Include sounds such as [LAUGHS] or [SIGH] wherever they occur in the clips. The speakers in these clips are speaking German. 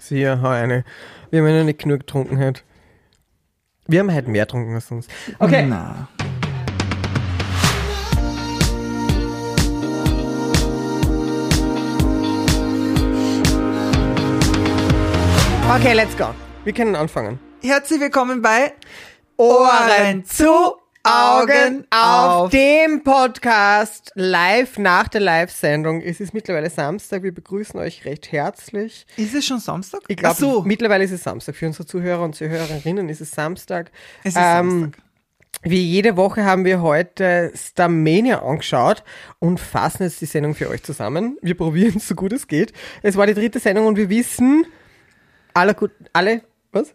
Sicher, hau eine. Wir haben ja noch nicht genug getrunken heute. Wir haben heute mehr getrunken als sonst. Okay. Na. Okay, let's go. Wir können anfangen. Herzlich willkommen bei Ohren zu, Augen auf dem Podcast live nach der Live-Sendung. Es ist mittlerweile Samstag. Wir begrüßen euch recht herzlich. Ist es schon Samstag? Ich glaube, so. mittlerweile ist es Samstag. Für unsere Zuhörer und Zuhörerinnen ist es Samstag. Es ist Ähm, Samstag. Wie jede Woche haben wir heute Starmania angeschaut und fassen jetzt die Sendung für euch zusammen. Wir probieren es so gut es geht. Es war die dritte Sendung und wir wissen, alle guten, alle, was?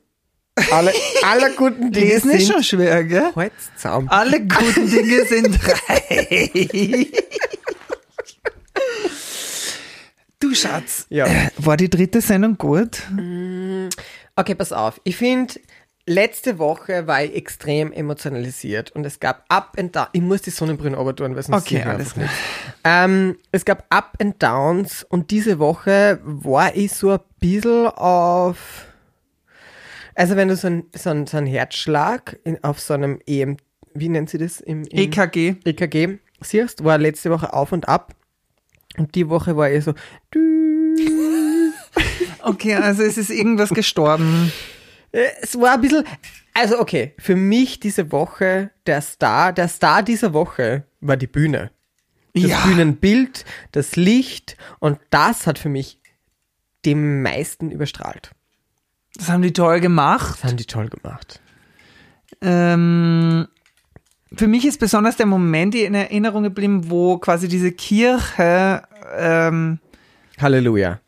Alle, aller guten Dinge Lesen ist sind schon schwer, gell? Zusammen. Alle guten Dinge sind [LAUGHS] drei. Du Schatz, Ja. äh, war die dritte Sendung gut? Okay, pass auf. Ich finde, letzte Woche war ich extrem emotionalisiert und es gab Up and Down. Ich muss die Sonnenbrille aber tun, weil sonst Okay, alles nicht. Ähm, es gab Up and Downs und diese Woche war ich so ein bisschen auf. Also, wenn du so, ein, so, ein, so einen Herzschlag in, auf so einem EM, wie nennt sie das? Im, im EKG. EKG siehst, war letzte Woche auf und ab. Und die Woche war ich so. [LAUGHS] Okay, also es ist irgendwas gestorben. Äh, Es war ein bisschen, also okay, für mich diese Woche der Star, der Star dieser Woche war die Bühne. Das Ja. Bühnenbild, das Licht und das hat für mich den meisten überstrahlt. Das haben die toll gemacht. Das haben die toll gemacht. Ähm, für mich ist besonders der Moment in Erinnerung geblieben, wo quasi diese Kirche ähm, Halleluja.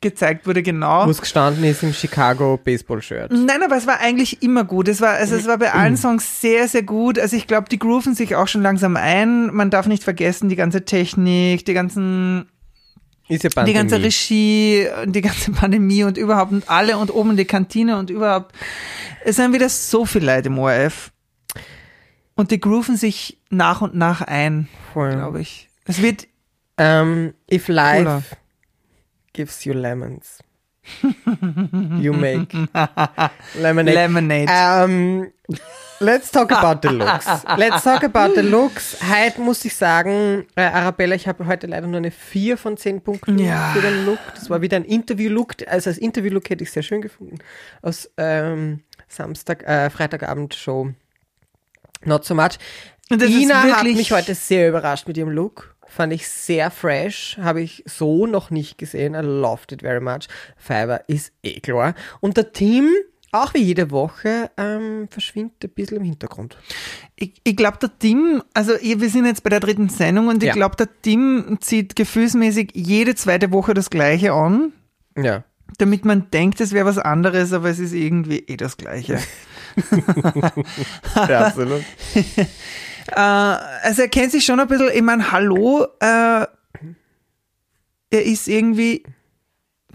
gezeigt wurde, genau. Wo es gestanden ist im Chicago Baseball-Shirt. Nein, aber es war eigentlich immer gut. Es war, also es war bei allen Songs sehr, sehr gut. Also ich glaube, die grooven sich auch schon langsam ein. Man darf nicht vergessen, die ganze Technik, die ganzen, Ist ja die Pandemie. ganze Regie, und die ganze Pandemie und überhaupt und alle und oben die Kantine und überhaupt. Es sind wieder so viele Leute im ORF. Und die grooven sich nach und nach ein, glaube ich. Es wird, Ähm, if life Cooler. gives you lemons, [LAUGHS] you make [LAUGHS] lemonade. Lemonade. Ähm, let's talk about the looks. Let's talk about the looks. Heute muss ich sagen, äh, Arabella, ich habe heute leider nur eine 4 von 10 Punkten Ja. für den Look. Das war wieder ein Interview-Look. Also als Interview-Look hätte ich sehr schön gefunden. Aus ähm, Samstag, äh, Freitagabend-Show. Not so much. Ina hat mich heute sehr überrascht mit ihrem Look. Fand ich sehr fresh. Habe ich so noch nicht gesehen. I loved it very much. Fiverr ist eh klar. Und der Team, auch wie jede Woche, ähm, verschwindet ein bisschen im Hintergrund. Ich, ich glaube, der Tim, also wir sind jetzt bei der dritten Sendung und ich Ja. glaube, der Tim zieht gefühlsmäßig jede zweite Woche das Gleiche an, Ja. damit man denkt, es wäre was anderes, aber es ist irgendwie eh das Gleiche. [LAUGHS] ja absolut. [LAUGHS] äh, also er kennt sich schon ein bisschen, ich meine, hallo, äh, er ist irgendwie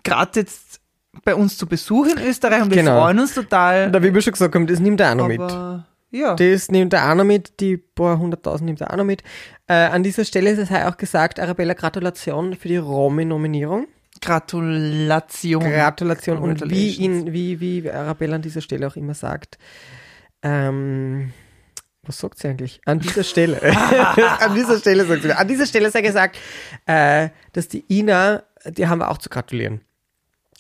gerade jetzt bei uns zu Besuch in Österreich und wir Genau. freuen uns total. Da, wie wir schon gesagt haben, das nimmt er auch noch mit. aber, ja. Das nimmt er auch noch mit, die paar hunderttausend nimmt er auch noch mit. Äh, an dieser Stelle ist es auch gesagt, Arabella, Gratulation für die Romy-Nominierung. Gratulation. Gratulation. Und wie, Congratulations. ihn, wie, wie Arabella an dieser Stelle auch immer sagt, ähm, was sagt sie eigentlich? An dieser Stelle. [LAUGHS] an dieser Stelle sagt sie. An dieser Stelle sei gesagt, äh, dass die Ina, die haben wir auch zu gratulieren.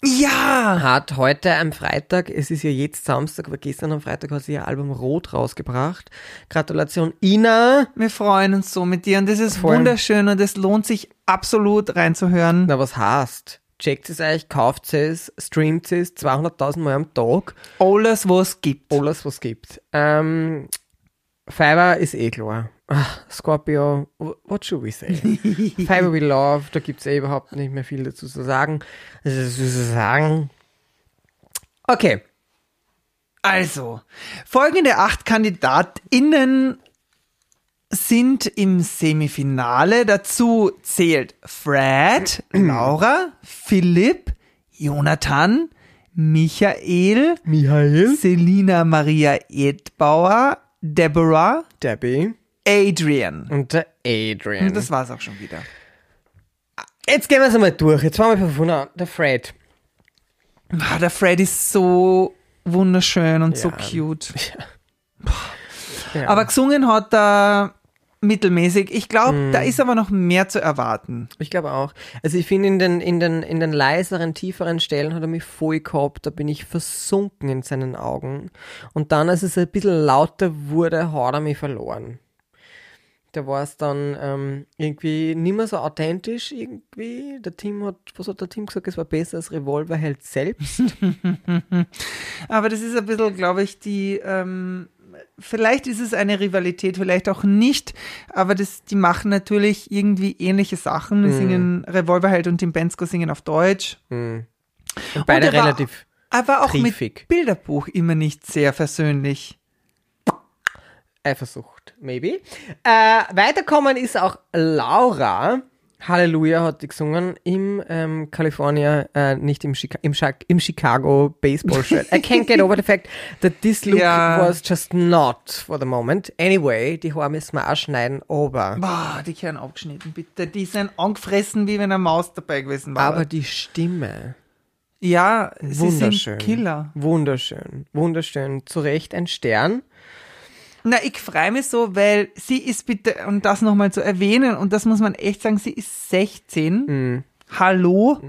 ja! Hat heute am Freitag, es ist ja jetzt Samstag, aber gestern am Freitag hat sie ihr Album Rot rausgebracht. Gratulation Ina. Wir freuen uns so mit dir und das ist Voll. wunderschön und es lohnt sich absolut reinzuhören. Na, was heißt? Checkt es euch, kauft es, streamt es 200.000 Mal am Tag. Alles, was es gibt. alles, was gibt. Ähm, Fiverr ist eh klar. Ach, Scorpio, wh- what should we say? [LAUGHS] Fiverr we love, da gibt es eh überhaupt nicht mehr viel dazu zu sagen. Zu sagen. Okay, Also, folgende acht KandidatInnen sind im Semifinale. Dazu zählt Fred, [CLEARS THROAT] Laura, Philipp, Jonathan, Michael, Michael, Selina Maria Edbauer, Deborah, Debbie Adrian. und der Adrian. Und das war's auch schon wieder. Jetzt gehen wir es einmal durch. Jetzt fangen wir von vorne an. Der Fred. Ah, der Fred ist so wunderschön und so Ja. cute. [LAUGHS] Ja. Aber gesungen hat er mittelmäßig. Ich glaube, Mhm. da ist aber noch mehr zu erwarten. Ich glaube auch. Also ich finde, in den, in, den, in den leiseren, tieferen Stellen hat er mich voll gehabt. Da bin ich versunken in seinen Augen. Und dann, als es ein bisschen lauter wurde, hat er mich verloren. Da war es dann ähm, irgendwie nicht mehr so authentisch irgendwie. Der Team hat, was hat der Team gesagt, es war besser als Revolverheld selbst. [LAUGHS] Aber das ist ein bisschen, glaube ich, die, ähm, vielleicht ist es eine Rivalität, vielleicht auch nicht, aber das, die machen natürlich irgendwie ähnliche Sachen. Mhm. Singen Revolverheld und Tim Bensko singen auf Deutsch. Und beide war- relativ. Aber auch Triefig. mit Bilderbuch immer nicht sehr versöhnlich. Eifersucht, maybe. Äh, weiterkommen ist auch Laura. Halleluja hat die gesungen im ähm, California, äh, nicht im, Chica im, im Chicago Baseball Shirt. I can't get over the fact that this look Ja. was just not for the moment. Anyway, die Haare müssen wir auch schneiden, aber, Boah, die Kern abgeschnitten, bitte. Die sind angefressen, wie wenn eine Maus dabei gewesen war. aber die Stimme. ja, sie Wunderschön. sind Killer. Wunderschön, wunderschön. Zu Recht ein Stern. Na, ich freue mich so, weil sie ist bitte, um das nochmal zu erwähnen, und das muss man echt sagen, sie ist 16. Mhm. Hallo.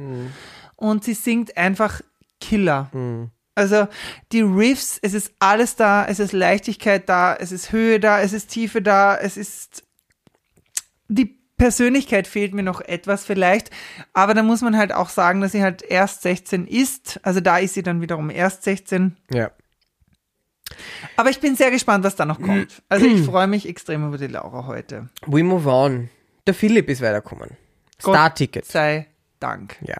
Und sie singt einfach Killer. Mhm. Also die Riffs, es ist alles da, es ist Leichtigkeit da, es ist Höhe da, es ist Tiefe da, es ist die Persönlichkeit fehlt mir noch etwas vielleicht, aber da muss man halt auch sagen, dass sie halt erst 16 ist, also da ist sie dann wiederum erst 16, Ja. Aber ich bin sehr gespannt, was da noch kommt. Also ich [CLEARS THROAT] freue mich extrem über die Laura heute. We move on. Der Philipp ist weitergekommen. Star-Ticket. Sei Dank. Ja.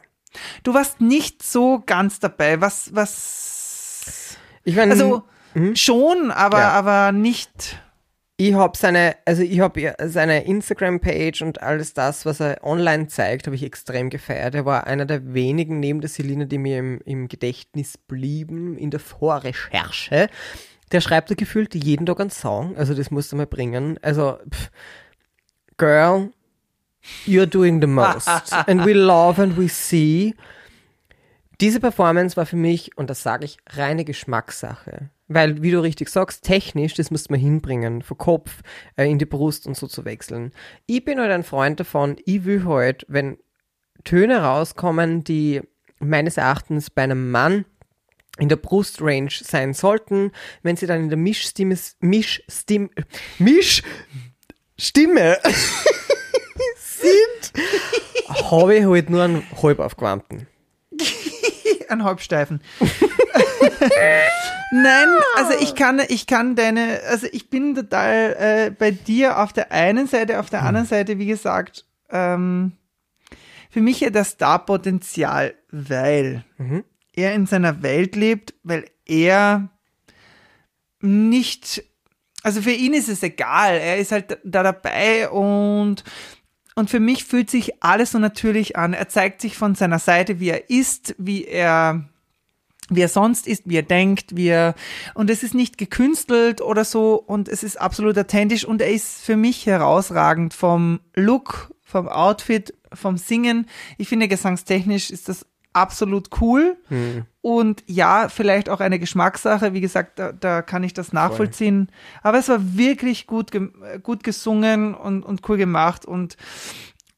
Du warst nicht so ganz dabei. Was, was? Ich meine, Also schon, aber, Ja. aber nicht. ich habe seine, also ich habe seine Instagram-Page und alles das, was er online zeigt, habe ich extrem gefeiert. Er war einer der wenigen neben der Selina, die mir im, im Gedächtnis blieben in der Vorrecherche. Der schreibt da gefühlt jeden Tag einen Song, also das musst du mal bringen. Also, pff, Girl, you're doing the most. [LAUGHS] and we love and we see. Diese Performance war für mich, und das sage ich, reine Geschmackssache. Weil, wie du richtig sagst, technisch, das muss man hinbringen, vom Kopf äh, in die Brust und so zu wechseln. Ich bin halt ein Freund davon, ich will halt, wenn Töne rauskommen, die meines Erachtens bei einem Mann in der Brustrange sein sollten, wenn sie dann in der Mischstimme, Mischstimme, Mischstimme [LAUGHS] sind, habe ich halt nur einen halb aufgewärmten. [LAUGHS] Ein Halbsteifen. [LAUGHS] Nein, also ich kann, ich kann deine, also ich bin total äh, bei dir auf der einen Seite, auf der anderen Seite, wie gesagt, ähm, für mich ja das Star-Potenzial, weil er in seiner Welt lebt, weil er nicht, also für ihn ist es egal, er ist halt da dabei und und für mich fühlt sich alles so natürlich an. Er zeigt sich von seiner Seite, wie er ist, wie er, wie er sonst ist, wie er denkt, wie er, und es ist nicht gekünstelt oder so und es ist absolut authentisch und er ist für mich herausragend vom Look, vom Outfit, vom Singen. Ich finde, gesangstechnisch ist das absolut cool. Und ja, vielleicht auch eine Geschmackssache. Wie gesagt, da, da kann ich das nachvollziehen. Aber es war wirklich gut, gut gesungen und, und cool gemacht. Und,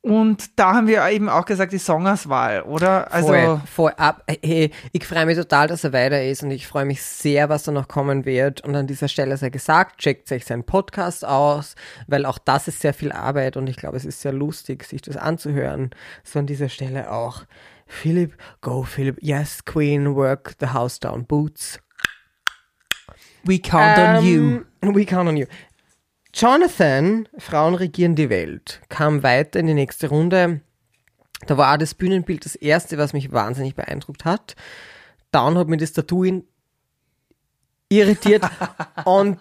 und da haben wir eben auch gesagt, die Songauswahl, oder? Also, voll, voll ab. Hey, ich freue mich total, dass er weiter ist und ich freue mich sehr, was da noch kommen wird. Und an dieser Stelle sei gesagt, checkt euch seinen Podcast aus, weil auch das ist sehr viel Arbeit und ich glaube, es ist sehr lustig, sich das anzuhören. So an dieser Stelle auch. Philipp, go Philipp. Yes, Queen, work the house down. Boots. we count on you. We count on you. Jonathan, Frauen regieren die Welt, kam weiter in die nächste Runde. Da war das Bühnenbild das erste, was mich wahnsinnig beeindruckt hat. Dann hat mir das Tattoo irritiert [LAUGHS] und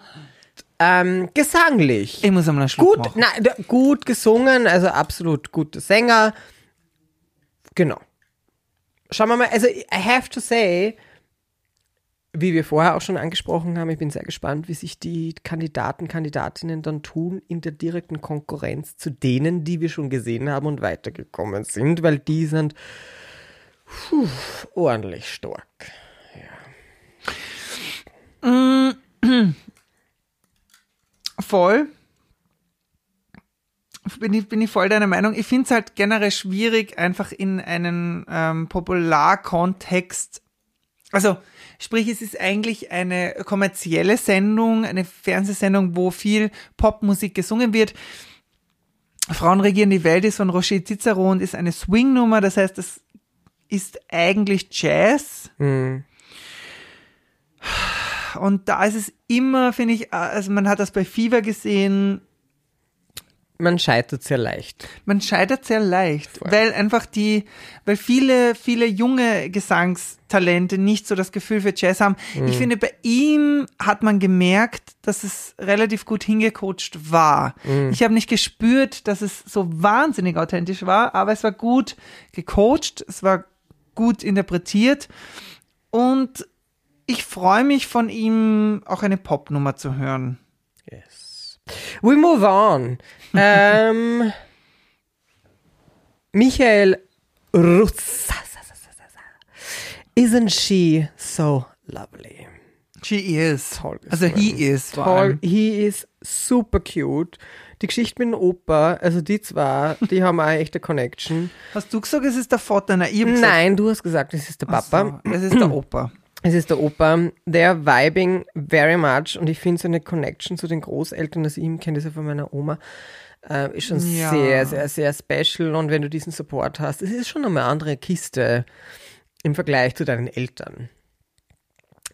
ähm, gesanglich. Ich muss einmal einen Schluck Gut, der- gut gesungen, also absolut guter Sänger. Genau. Schauen wir mal, also I have to say, wie wir vorher auch schon angesprochen haben, ich bin sehr gespannt, wie sich die Kandidaten, Kandidatinnen dann tun in der direkten Konkurrenz zu denen, die wir schon gesehen haben und weitergekommen sind, weil die sind Puh, ordentlich stark. [CLEARS THROAT] Voll. Bin ich, bin ich voll deiner Meinung. Ich finde es halt generell schwierig, einfach in einen ähm, Popularkontext. Also, sprich, es ist eigentlich eine kommerzielle Sendung, eine Fernsehsendung, wo viel Popmusik gesungen wird. Frauen regieren die Welt ist von Roger Cicero und ist eine Swing-Nummer. Das heißt, es ist eigentlich Jazz. Mhm. Und da ist es immer, finde ich, also man hat das bei Fever gesehen, Man scheitert sehr leicht. man scheitert sehr leicht, weil einfach die, weil viele, viele junge Gesangstalente nicht so das Gefühl für Jazz haben. Ich finde, bei ihm hat man gemerkt, dass es relativ gut hingecoacht war. Ich habe nicht gespürt, dass es so wahnsinnig authentisch war, aber es war gut gecoacht, es war gut interpretiert und ich freue mich von ihm auch eine Popnummer zu hören. Yes. We move on. [LAUGHS] ähm, Michael Rutz. Isn't she so lovely? She is. Toll Also he is. Toll. He is super cute. Die Geschichte mit dem Opa, also die zwei, die haben auch echt eine Connection. Hast du gesagt, es ist der Vater? Nein, gesagt, Nein, du hast gesagt, es ist der Papa. So, es ist der Opa. Es ist der Opa. They're vibing very much und ich finde so eine Connection zu den Großeltern, also ich kenne das ja von meiner Oma, äh, ist schon Ja. sehr, sehr, sehr special und wenn du diesen Support hast, es ist schon eine andere Kiste im Vergleich zu deinen Eltern.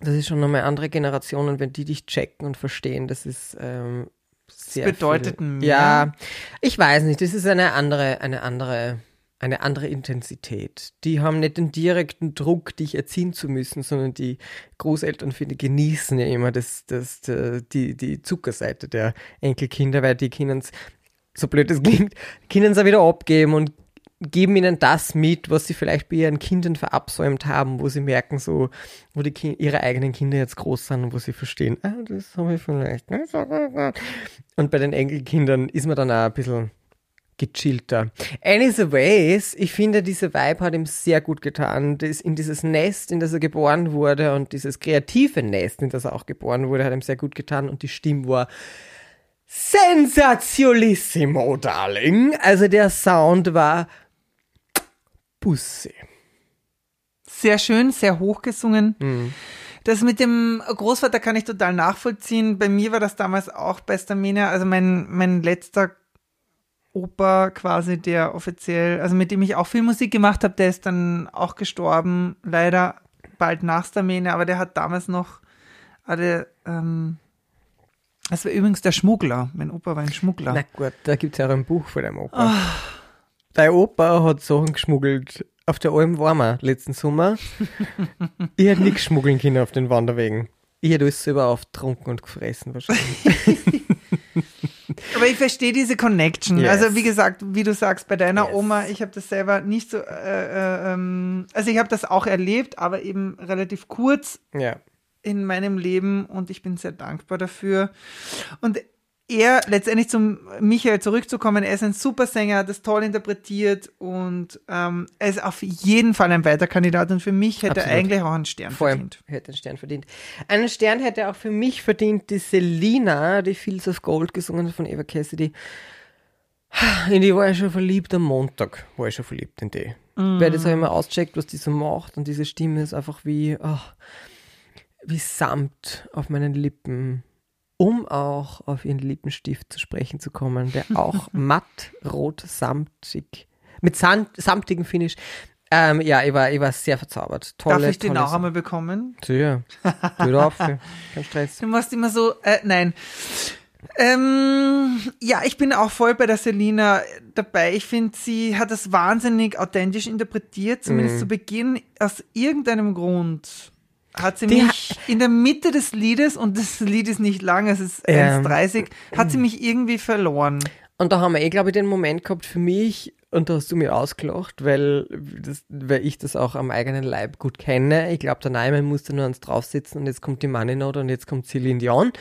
Das ist schon eine andere Generation und wenn die dich checken und verstehen, das ist ähm, sehr bedeutet viel. mehr. Ja, ich weiß nicht, das ist eine andere, eine andere, eine andere Intensität. Die haben nicht den direkten Druck, dich erziehen zu müssen, sondern die Großeltern, finde genießen ja immer das, das, äh, die, die Zuckerseite der Enkelkinder, weil die können so blöd es [LAUGHS] klingt, können auch wieder abgeben und geben ihnen das mit, was sie vielleicht bei ihren Kindern verabsäumt haben, wo sie merken, so, wo die Ki ihre eigenen Kinder jetzt groß sind und wo sie verstehen, ah, das habe ich vielleicht. Und bei den Enkelkindern ist man dann auch ein bisschen gechillter. Anyways, ich finde, diese Vibe hat ihm sehr gut getan. In dieses Nest, in das er geboren wurde und dieses kreative Nest, in das er auch geboren wurde, hat ihm sehr gut getan und die Stimme war sensationissimo, darling. Also der Sound war Busse. Sehr schön, sehr hoch gesungen. Mhm. Das mit dem Großvater kann ich total nachvollziehen. Bei mir war das damals auch bei Stamina, also mein, mein letzter Opa quasi, der offiziell, also mit dem ich auch viel Musik gemacht habe, der ist dann auch gestorben, leider bald nach Stamina, aber der hat damals noch, hatte, ähm, das war übrigens der Schmuggler. Mein Opa war ein Schmuggler. Na gut, da gibt es ja auch ein Buch von deinem Opa. Dein Opa hat Sachen geschmuggelt. Auf der Alm waren wir letzten Sommer. ich hätte nichts schmuggeln können auf den Wanderwegen. Ich hätte alles selber aufgetrunken und gefressen wahrscheinlich. [LAUGHS] Aber ich verstehe diese Connection. Yes. Also wie gesagt, wie du sagst, bei deiner Yes. Oma, ich habe das selber nicht so, äh, äh, ähm, also ich habe das auch erlebt, aber eben relativ kurz ja. in meinem Leben und ich bin sehr dankbar dafür. Und er, letztendlich zum Michael zurückzukommen, er ist ein super Sänger, hat das toll interpretiert und ähm, er ist auf jeden Fall ein weiter Kandidat und für mich hätte er Absolut. eigentlich auch einen Stern Vor verdient. hätte einen Stern verdient. Einen Stern hätte auch für mich verdient die Selina, die Fields of Gold gesungen hat von Eva Cassidy. In die war ich schon verliebt am Montag. War ich schon verliebt in die. Weil das habe ich mal auscheckt, was die so macht und diese Stimme ist einfach wie, ach, wie Samt auf meinen Lippen, um auch auf ihren Lippenstift zu sprechen zu kommen, der auch [LAUGHS] matt rot samtig, mit Sand, samtigem Finish. Ähm, ja, ich war, ich war sehr verzaubert. Tolle, Darf ich den auch einmal bekommen? Sicher. Tu auf, kein Stress. Du machst immer so, äh, nein. Ähm, ja, ich bin auch voll bei der Selina dabei. Ich finde, sie hat das wahnsinnig authentisch interpretiert, zumindest Mhm. zu Beginn. Aus irgendeinem Grund hat sie Die mich in der Mitte des Liedes, und das Lied ist nicht lang, es ist Ähm. 1,30, hat sie mich irgendwie verloren. Und da haben wir eh, glaube ich, den Moment gehabt für mich, und da hast du mir ausgelacht, weil, das, weil ich das auch am eigenen Leib gut kenne. Ich glaube, der Neumann musste nur eins draufsitzen und jetzt kommt die Money Note und jetzt kommt Celine Dion.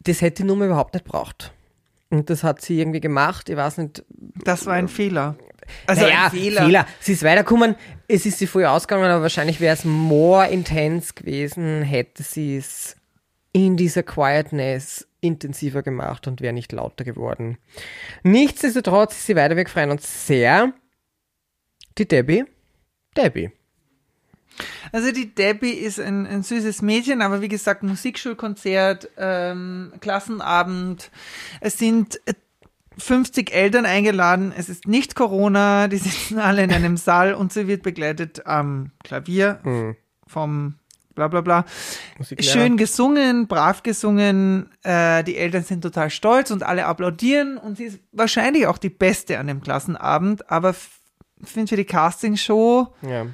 Das hätte die Nummer überhaupt nicht braucht. Und das hat sie irgendwie gemacht. Ich weiß nicht, Das war ein Fehler. Also naja, Fehler. Fehler. Sie ist weitergekommen, es ist sie früh ausgegangen, aber wahrscheinlich wäre es more intense gewesen, hätte sie es in dieser Quietness intensiver gemacht und wäre nicht lauter geworden. Nichtsdestotrotz ist sie weiter weg, freuen uns sehr. Die Debbie. Debbie. Also die Debbie ist ein, ein süßes Mädchen, aber wie gesagt, Musikschulkonzert, ähm, Klassenabend. Es sind 50 Eltern eingeladen. Es ist nicht Corona. Die sitzen alle in einem Saal und sie wird begleitet am Klavier Mhm. vom bla bla bla. Schön gesungen, brav gesungen. Äh, die Eltern sind total stolz und alle applaudieren. Und sie ist wahrscheinlich auch die Beste an dem Klassenabend. Aber finde für die Castingshow Ja.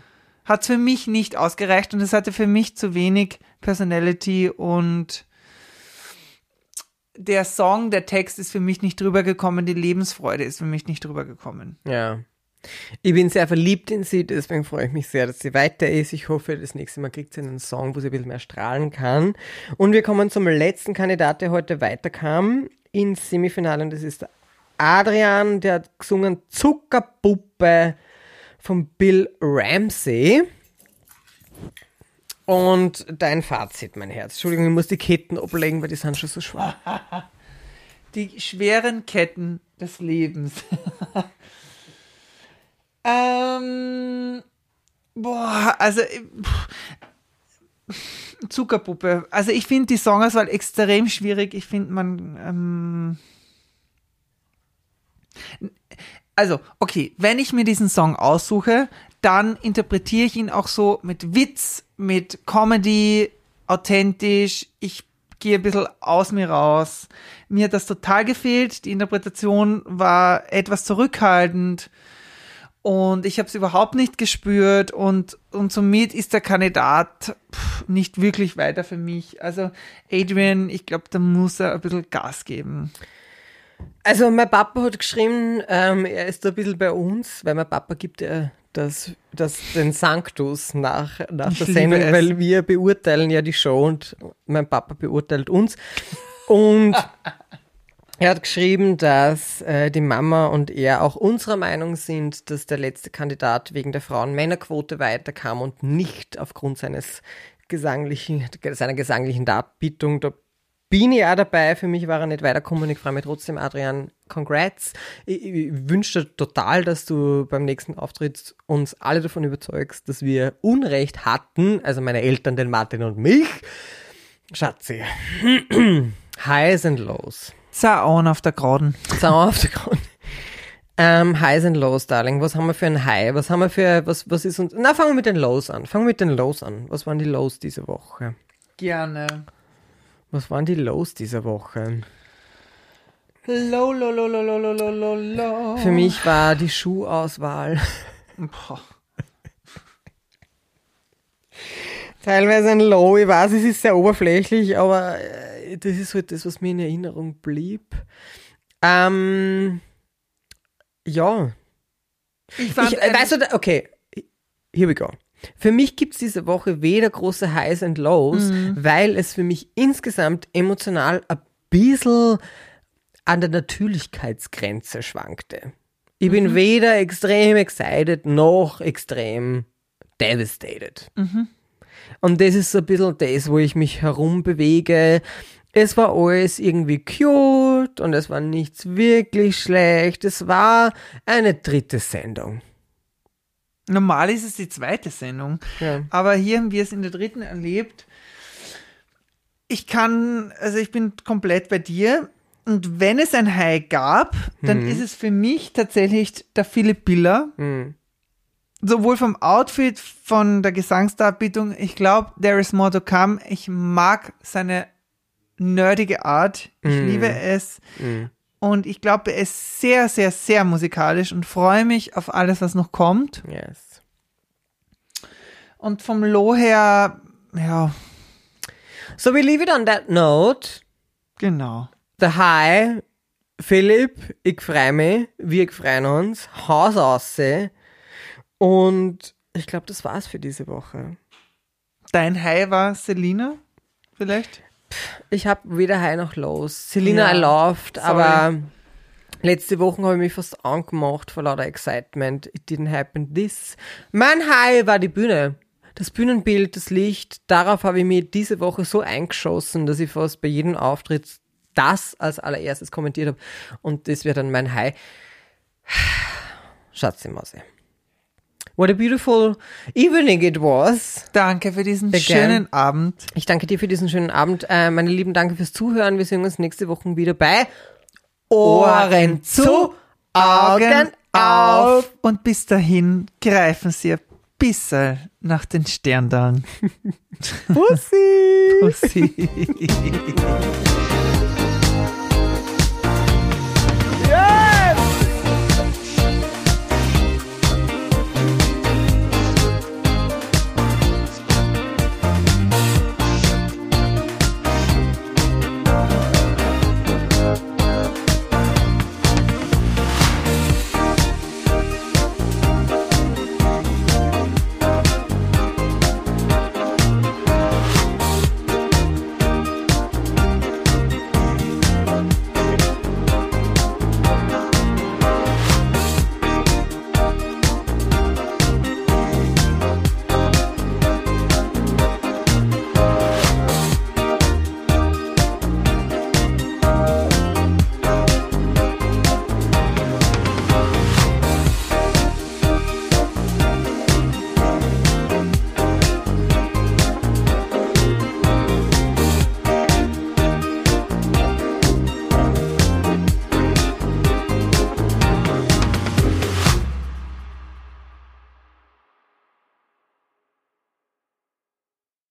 hat für mich nicht ausgereicht und es hatte für mich zu wenig Personality und der Song, der Text ist für mich nicht drüber gekommen, die Lebensfreude ist für mich nicht drüber gekommen. Ja. Ich bin sehr verliebt in sie, deswegen freue ich mich sehr, dass sie weiter ist. Ich hoffe, das nächste Mal kriegt sie einen Song, wo sie ein bisschen mehr strahlen kann. Und wir kommen zum letzten Kandidat, der heute weiterkam ins Semifinale und das ist Adrian, der hat gesungen Zuckerpuppe von Bill Ramsey. Und dein Fazit, mein Herz. Entschuldigung, ich muss die Ketten ablegen, weil die sind schon so schwer. [LAUGHS] Die schweren Ketten des Lebens. [LAUGHS] ähm, boah, also Zuckerpuppe. Also ich finde die Songauswahl extrem schwierig. Ich finde man ähm, also, okay, wenn ich mir diesen Song aussuche, dann interpretiere ich ihn auch so mit Witz, mit Comedy, authentisch. Ich gehe ein bisschen aus mir raus. Mir hat das total gefehlt. Die Interpretation war etwas zurückhaltend und ich habe es überhaupt nicht gespürt und, und somit ist der Kandidat pff, nicht wirklich weiter für mich. Also Adrian, ich glaube, da muss er ein bisschen Gas geben. Also mein Papa hat geschrieben, ähm, er ist da ein bisschen bei uns, weil mein Papa gibt ja das, das, den Sanctus nach, nach der Sendung, weil wir beurteilen ja die Show und mein Papa beurteilt uns. Und er hat geschrieben, dass äh, die Mama und er auch unserer Meinung sind, dass der letzte Kandidat wegen der Frauen-Männer-Quote weiterkam und nicht aufgrund seines gesanglichen, seiner gesanglichen Darbietung. Bin ich auch dabei. Für mich war er nicht weitergekommen. Ich freue mich trotzdem, Adrian. Congrats. Ich, ich wünsche dir total, dass du beim nächsten Auftritt uns alle davon überzeugst, dass wir Unrecht hatten, also meine Eltern, den Martin und mich. Schatzi. [CLEARS THROAT] Highs and Lows. Zaun auf der Graden. Sau auf der Grund. Ähm, Highs and Lows, Darling. Was haben wir für ein High? Was haben wir für, was, was ist uns, na, fangen wir mit den Lows an. Fangen wir mit den Lows an. Was waren die Lows diese Woche? Gerne. Was waren die Lows dieser Woche? Low, low, low, low, low, low, low, low. Für mich war die Schuhauswahl. Teilweise ein Low, ich weiß, es ist sehr oberflächlich, aber äh, das ist halt das, was mir in Erinnerung blieb. Ähm, ja. Ich, fand, ich äh, weißt du, okay, here we go. Für mich gibt es diese Woche weder große Highs and Lows, Mhm. weil es für mich insgesamt emotional ein bisschen an der Natürlichkeitsgrenze schwankte. Ich Mhm. bin weder extrem excited noch extrem devastated. Mhm. Und das ist so ein bisschen das, wo ich mich herumbewege. Es war alles irgendwie cute und es war nichts wirklich schlecht. Es war eine dritte Sendung. Normal ist es die zweite Sendung, Ja. aber hier haben wir es in der dritten erlebt. Ich kann, also ich bin komplett bei dir. Und wenn es ein High gab, dann ist es für mich tatsächlich der Philipp Biller. Mhm. Sowohl vom Outfit, von der Gesangsdarbietung. Ich glaube, there is more to come. Ich mag seine nerdige Art. Ich liebe es. Und ich glaube, er ist sehr, sehr, sehr musikalisch und freue mich auf alles, was noch kommt. Yes. Und vom Low her, ja, So we leave it on that note. genau. The High, Philipp, ich freue mich, wir freuen uns, Haus aussehen. Und ich glaube, das war's für diese Woche. Dein High war Selina, vielleicht? Ich habe weder High noch Lows. Selina Ja, sorry. aber Letzte Woche habe ich mich fast angemacht vor lauter Excitement. It didn't happen this. Mein High war die Bühne. Das Bühnenbild, das Licht, darauf habe ich mir diese Woche so eingeschossen, dass ich fast bei jedem Auftritt das als allererstes kommentiert habe. Und das wäre dann mein High. [SIGHS] Schatzi Mause. What a beautiful evening it was. Danke für diesen Again. schönen Abend. Ich danke dir für diesen schönen Abend. Äh, meine Lieben, danke fürs Zuhören. Wir sehen uns nächste Woche wieder bei Ohren zu, Augen auf. Und bis dahin greifen Sie ein bisschen nach den Sterndalen. [LAUGHS] Pussy. Pussy. [LAUGHS]